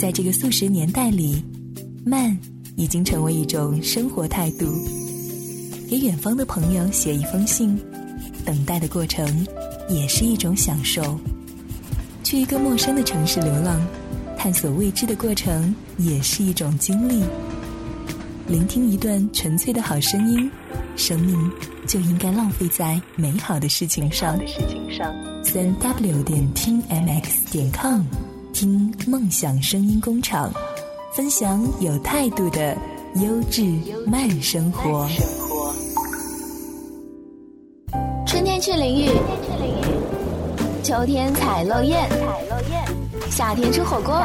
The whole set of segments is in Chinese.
在这个速食年代里，慢已经成为一种生活态度。给远方的朋友写一封信，等待的过程也是一种享受。去一个陌生的城市流浪，探索未知的过程也是一种经历。聆听一段纯粹的好声音，生命就应该浪费在美好的事情上。三 w 点听 mx 点 com，听梦想声音工厂，分享有态度的优质慢生活。春天去淋雨。秋天采落叶，夏天吃火锅，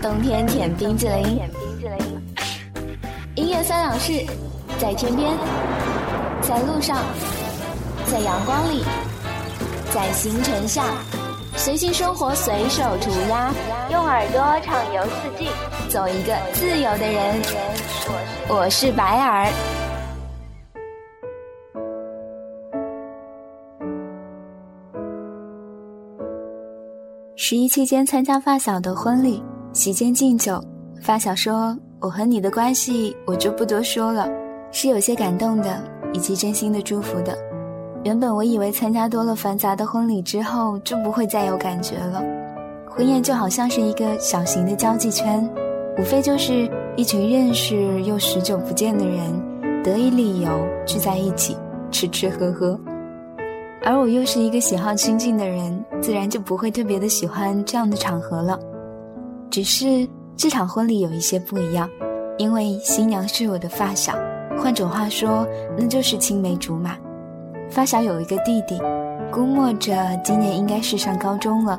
冬天舔冰激凌。音乐三两事，在天边，在路上，在阳光里，在星辰下，随性生活，随手涂鸦，用耳朵畅游四季，做一个自由的人。我是白耳。十一期间参加发小的婚礼，席间敬酒，发小说：“我和你的关系我就不多说了，是有些感动的，以及真心的祝福的。原本我以为参加多了繁杂的婚礼之后就不会再有感觉了，婚宴就好像是一个小型的交际圈，无非就是一群认识又许久不见的人，得以理由聚在一起吃吃喝喝。”而我又是一个喜好清静的人，自然就不会特别的喜欢这样的场合了。只是这场婚礼有一些不一样，因为新娘是我的发小，换种话说，那就是青梅竹马。发小有一个弟弟，估摸着今年应该是上高中了。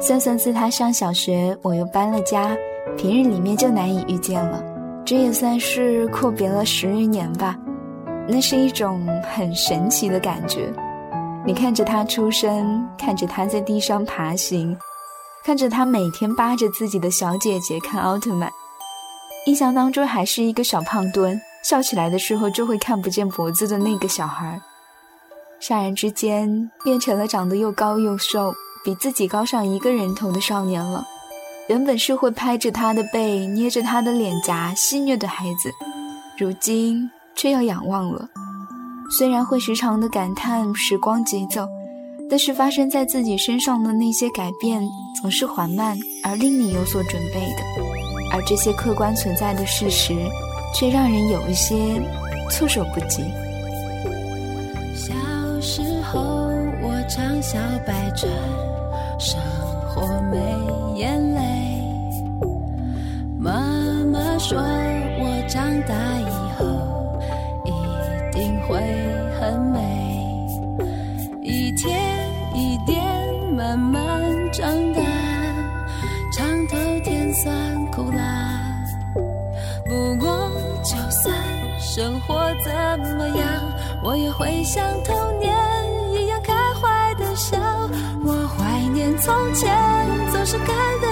算算自他上小学，我又搬了家，平日里面就难以遇见了，这也算是阔别了十余年吧。那是一种很神奇的感觉。你看着他出生，看着他在地上爬行，看着他每天扒着自己的小姐姐看奥特曼。印象当中还是一个小胖墩，笑起来的时候就会看不见脖子的那个小孩。霎然之间，变成了长得又高又瘦，比自己高上一个人头的少年了。原本是会拍着他的背，捏着他的脸颊戏谑的孩子，如今却要仰望了。虽然会时常的感叹时光急走，但是发生在自己身上的那些改变总是缓慢而令你有所准备的，而这些客观存在的事实，却让人有一些措手不及。小白船，生活没眼泪。妈妈说我长大以后一定。会很美，一天一点慢慢长大，尝透甜酸苦辣。不过就算生活怎么样，我也会想通前，总是看得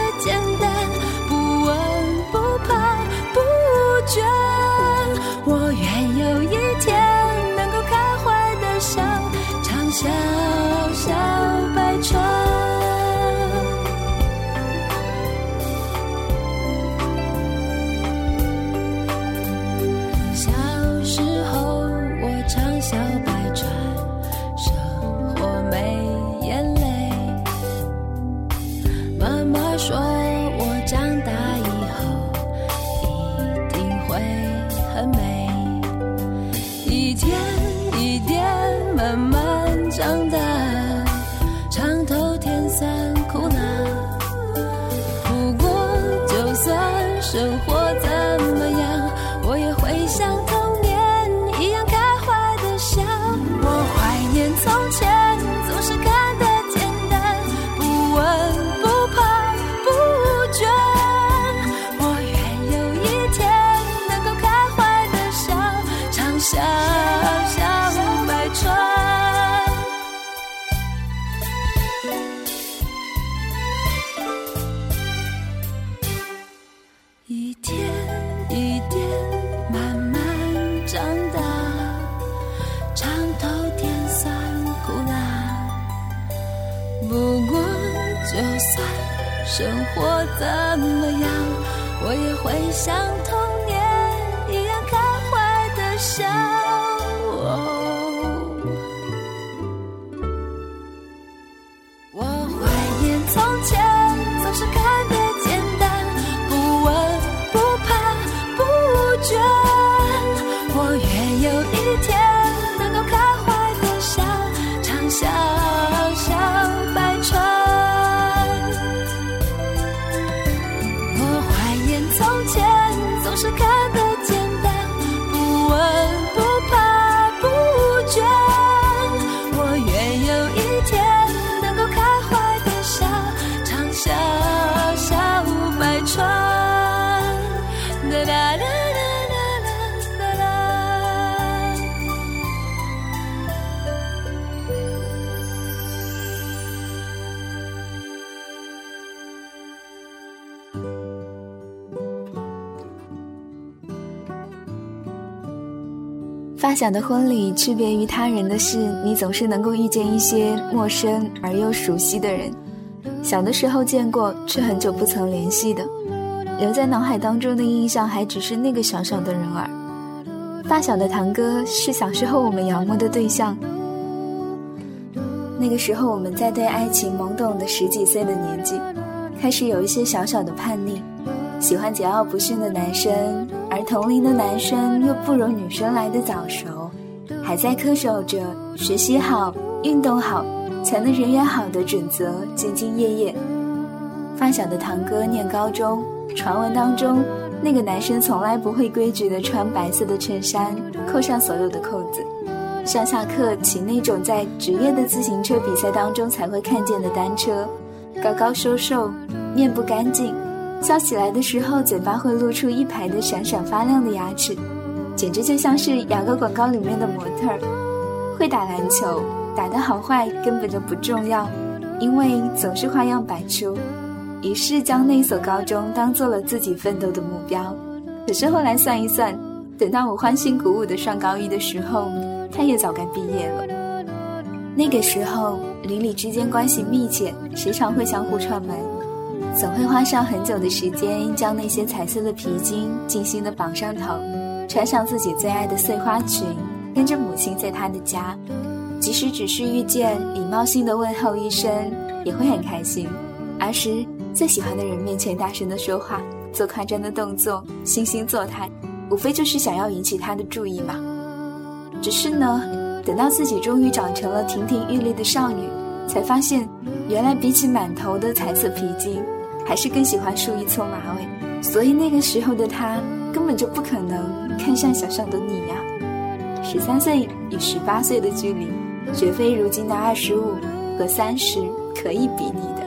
发小的婚礼区别于他人的是，你总是能够遇见一些陌生而又熟悉的人。小的时候见过，却很久不曾联系的，留在脑海当中的印象还只是那个小小的人儿。发小的堂哥是小时候我们仰慕的对象。那个时候我们在对爱情懵懂的十几岁的年纪，开始有一些小小的叛逆，喜欢桀骜不驯的男生。同龄的男生又不如女生来的早熟，还在恪守着学习好、运动好才能人缘好的准则，兢兢业业。发小的堂哥念高中，传闻当中那个男生从来不会规矩的穿白色的衬衫，扣上所有的扣子，上下课骑那种在职业的自行车比赛当中才会看见的单车，高高瘦瘦，面不干净。笑起来的时候，嘴巴会露出一排的闪闪发亮的牙齿，简直就像是牙膏广告里面的模特儿。会打篮球，打得好坏根本就不重要，因为总是花样百出。于是将那所高中当做了自己奋斗的目标。可是后来算一算，等到我欢欣鼓舞的上高一的时候，他也早该毕业了。那个时候邻里之间关系密切，时常会相互串门。总会花上很久的时间，将那些彩色的皮筋精心的绑上头，穿上自己最爱的碎花裙，跟着母亲在她的家，即使只是遇见，礼貌性的问候一声，也会很开心。儿时最喜欢的人面前大声的说话，做夸张的动作，惺惺作态，无非就是想要引起他的注意嘛。只是呢，等到自己终于长成了亭亭玉立的少女，才发现，原来比起满头的彩色皮筋。还是更喜欢梳一撮马尾，所以那个时候的他根本就不可能看上小小的你呀。十三岁与十八岁的距离，绝非如今的二十五和三十可以比拟的。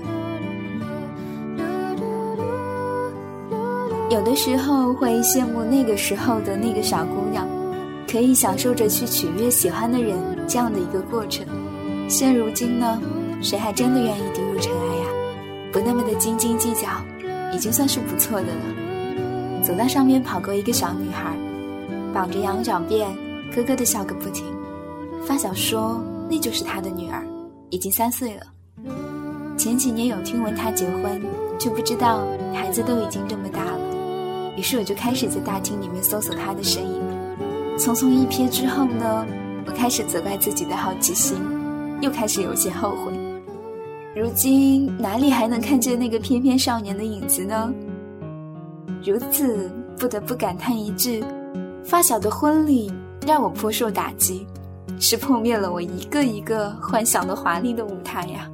有的时候会羡慕那个时候的那个小姑娘，可以享受着去取悦喜欢的人这样的一个过程。现如今呢，谁还真的愿意低入尘埃？不那么的斤斤计较，已经算是不错的了。走到上面跑过一个小女孩，绑着羊角辫，咯咯的笑个不停。发小说那就是他的女儿，已经三岁了。前几年有听闻他结婚，却不知道孩子都已经这么大了。于是我就开始在大厅里面搜索他的身影。匆匆一瞥之后呢，我开始责怪自己的好奇心，又开始有些后悔。如今哪里还能看见那个翩翩少年的影子呢？如此不得不感叹一句：发小的婚礼让我颇受打击，是破灭了我一个一个幻想的华丽的舞台呀。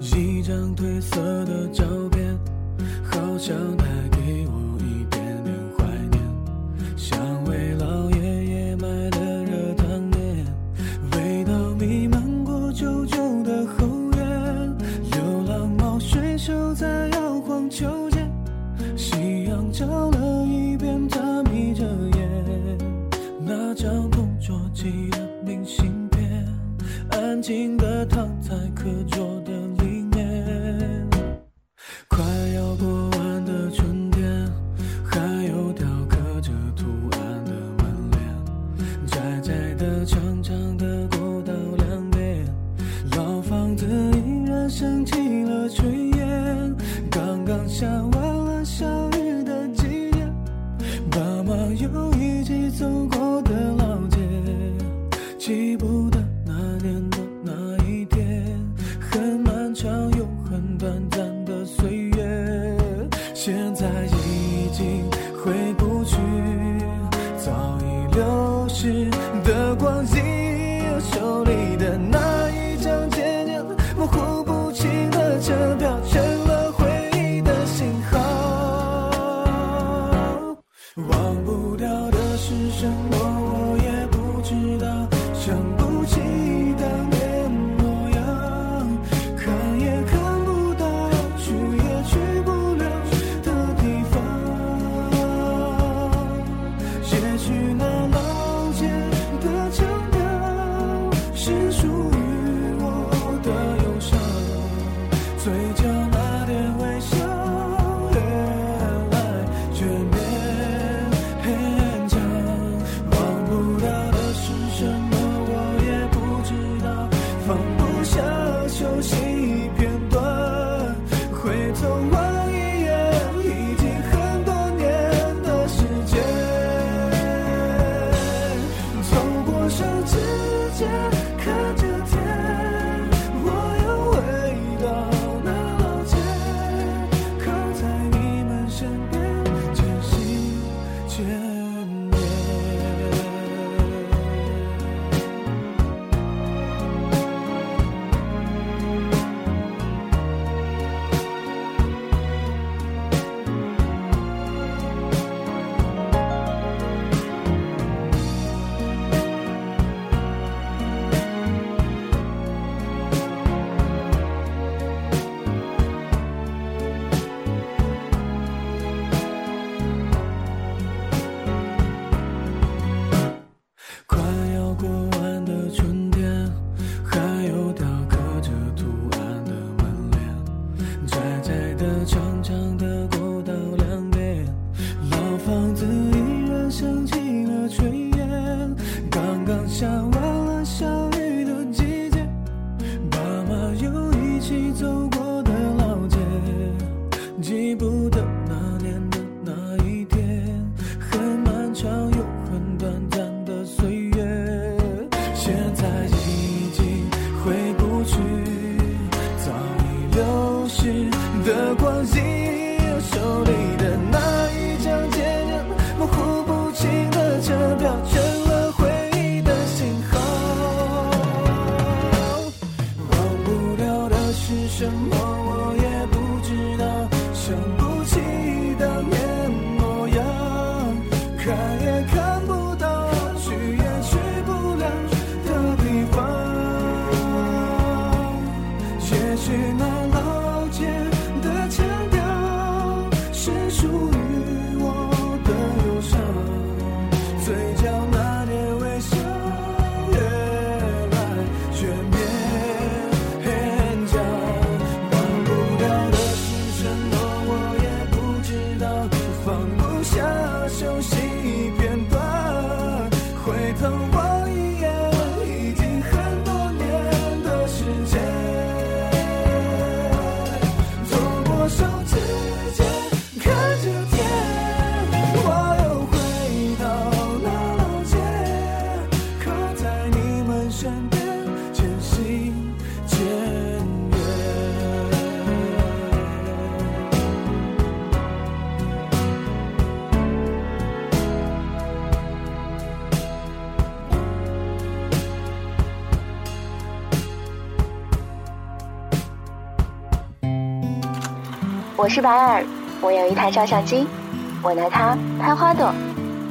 一张褪色的照片，好像带给夕阳照了一遍，他眯着眼。那张同桌寄的明信片，安静的躺在课桌流逝的光景手里的那我是白尔，我有一台照相机，我拿它拍花朵、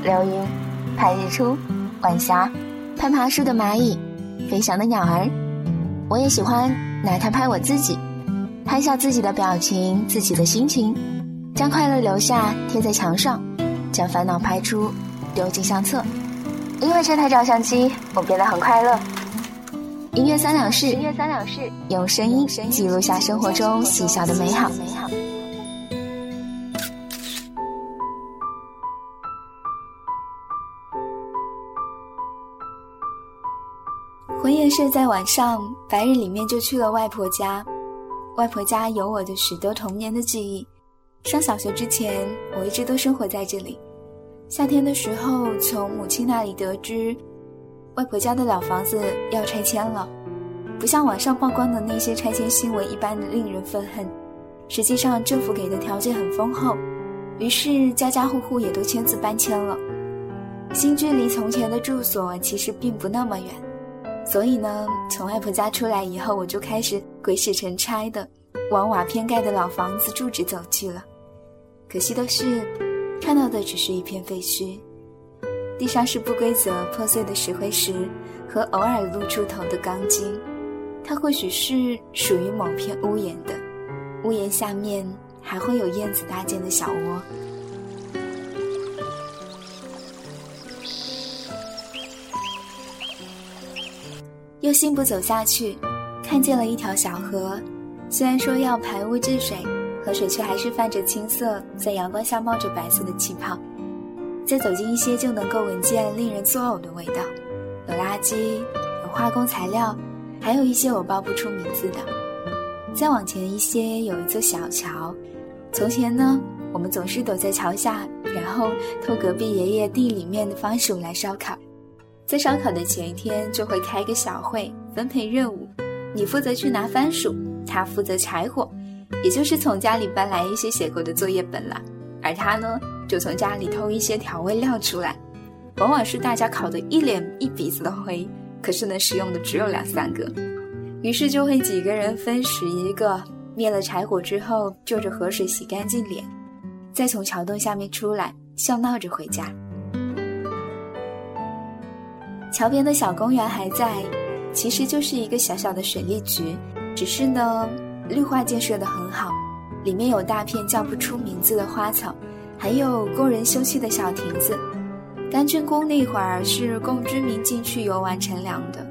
流云、拍日出、晚霞、攀爬树的蚂蚁、飞翔的鸟儿。我也喜欢拿它拍我自己，拍下自己的表情、自己的心情，将快乐留下，贴在墙上，将烦恼拍出，丢进相册。因为这台照相机，我变得很快乐。音乐三两事，音乐三两事，用声音记录下生活中细小的美好。婚宴是在晚上白日里面就去了外婆家。外婆家有我的许多童年的记忆。上小学之前我一直都生活在这里。夏天的时候从母亲那里得知外婆家的老房子要拆迁了。不像网上曝光的那些拆迁新闻一般的令人愤恨。实际上政府给的条件很丰厚于是家家户户也都签字搬迁了。新居离从前的住所其实并不那么远所以呢，从外婆家出来以后，我就开始鬼使神差的往瓦片盖的老房子住址走去了。可惜的是。看到的只是一片废墟，地上是不规则破碎的石灰石和偶尔露出头的钢筋，它或许是属于某片屋檐的，屋檐下面还会有燕子搭建的小窝。又信步走下去，看见了一条小河，虽然说要排污治水。河水却还是泛着青色，在阳光下冒着白色的气泡。再走近一些，就能够闻见令人作呕的味道，有垃圾，有化工材料，还有一些我报不出名字的。再往前一些，有一座小桥。从前呢，我们总是躲在桥下，然后偷隔壁爷爷地里面的番薯来烧烤。在烧烤的前一天，就会开个小会，分配任务，你负责去拿番薯，他负责柴火。也就是从家里搬来一些写过的作业本了，而他呢，就从家里偷一些调味料出来，往往是大家烤得一脸一鼻子的灰，可是能食用的只有两三个，于是就会几个人分食一个，灭了柴火之后，就着河水洗干净脸，再从桥洞下面出来，笑闹着回家。桥边的小公园还在，其实就是一个小小的水利局，只是呢。绿化建设的很好，里面有大片叫不出名字的花草，还有工人休息的小亭子。干郡宫那会儿是供居民进去游玩乘凉的，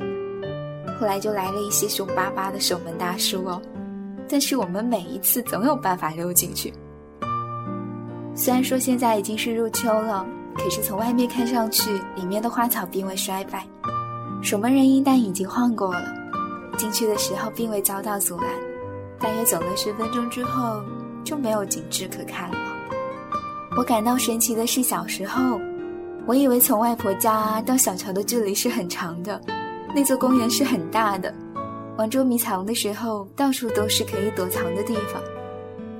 后来就来了一些凶巴巴的守门大叔哦。但是我们每一次总有办法溜进去。虽然说现在已经是入秋了，可是从外面看上去，里面的花草并未衰败，守门人应当已经换过了，进去的时候并未遭到阻拦。大约走了十分钟之后，就没有景致可看了。我感到神奇的是，小时候，我以为从外婆家到小桥的距离是很长的，那座公园是很大的，玩捉迷藏的时候，到处都是可以躲藏的地方。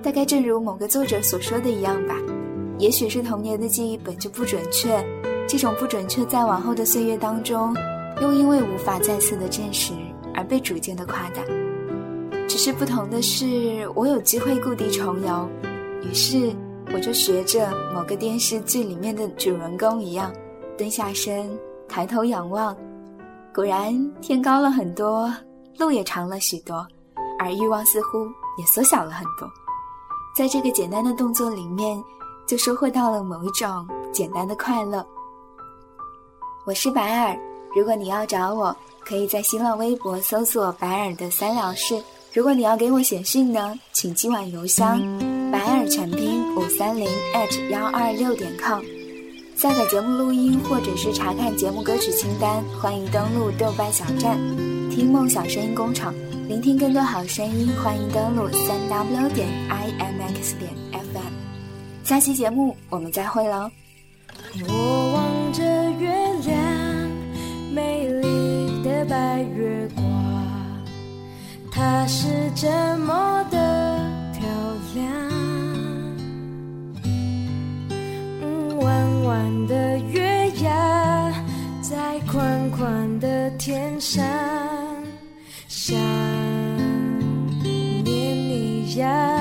大概正如某个作者所说的一样吧，也许是童年的记忆本就不准确，这种不准确在往后的岁月当中，又因为无法再次的证实而被逐渐的夸大。只是不同的是，我有机会故地重游，于是我就学着某个电视剧里面的主人公一样，蹲下身，抬头仰望，果然天高了很多，路也长了许多，而欲望似乎也缩小了很多。在这个简单的动作里面，就收获到了某一种简单的快乐。我是白尔，如果你要找我，可以在新浪微博搜索“白尔的三两事”。如果你要给我写信呢，请寄往邮箱白尔全拼五三零 at 幺二六点 com。下载节目录音或者是查看节目歌曲清单，欢迎登录豆瓣小站，听梦想声音工厂，聆听更多好声音。欢迎登录三 w 点 i m x 点 f。下期节目我们再会喽。我望着月亮，美丽的白月光。它是这么的漂亮，弯弯的月牙在宽宽的天上，想念你呀，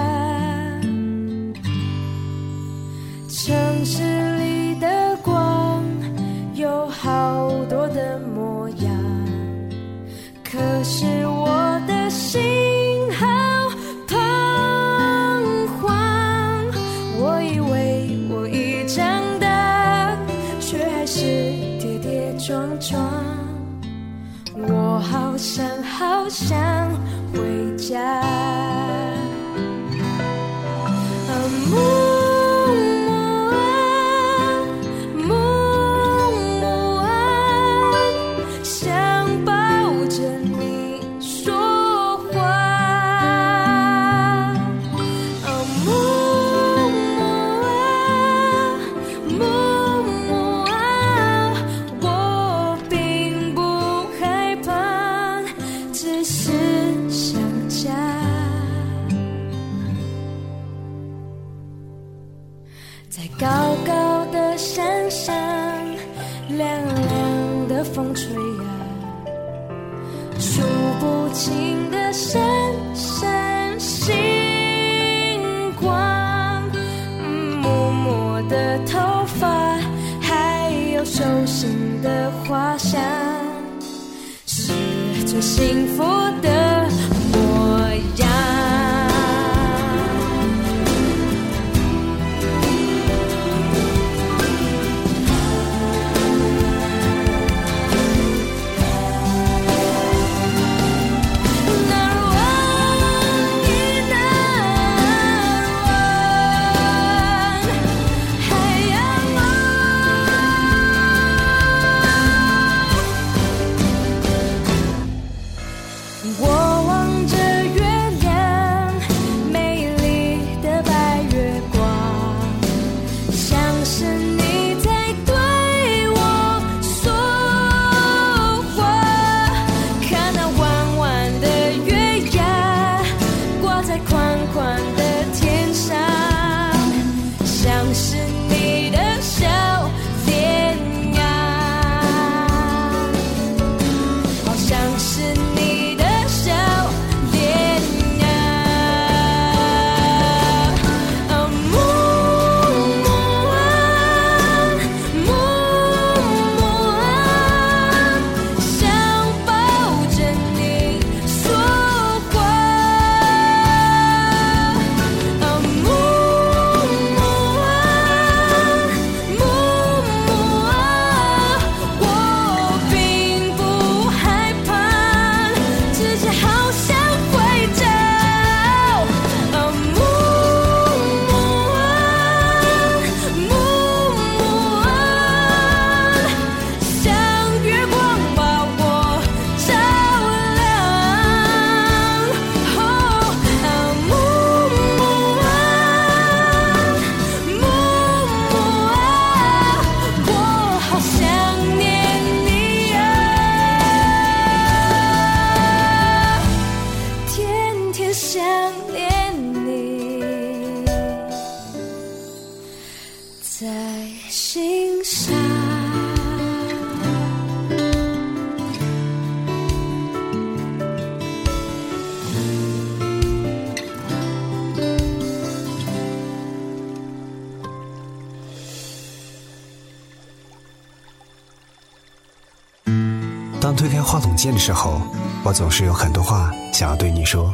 推开话筒键的时候，我总是有很多话想要对你说。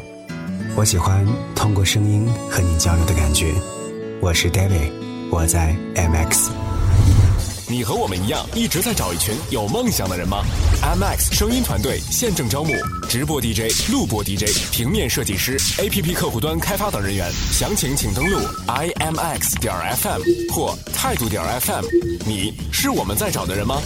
我喜欢通过声音和你交流的感觉。我是 David，我在 MX。你和我们一样，一直在找一群有梦想的人吗？MX 声音团队现正招募直播 DJ、录播 DJ、平面设计师、APP 客户端开发等人员。详情请登录 imx 点 FM 或态度点 FM。你是我们在找的人吗？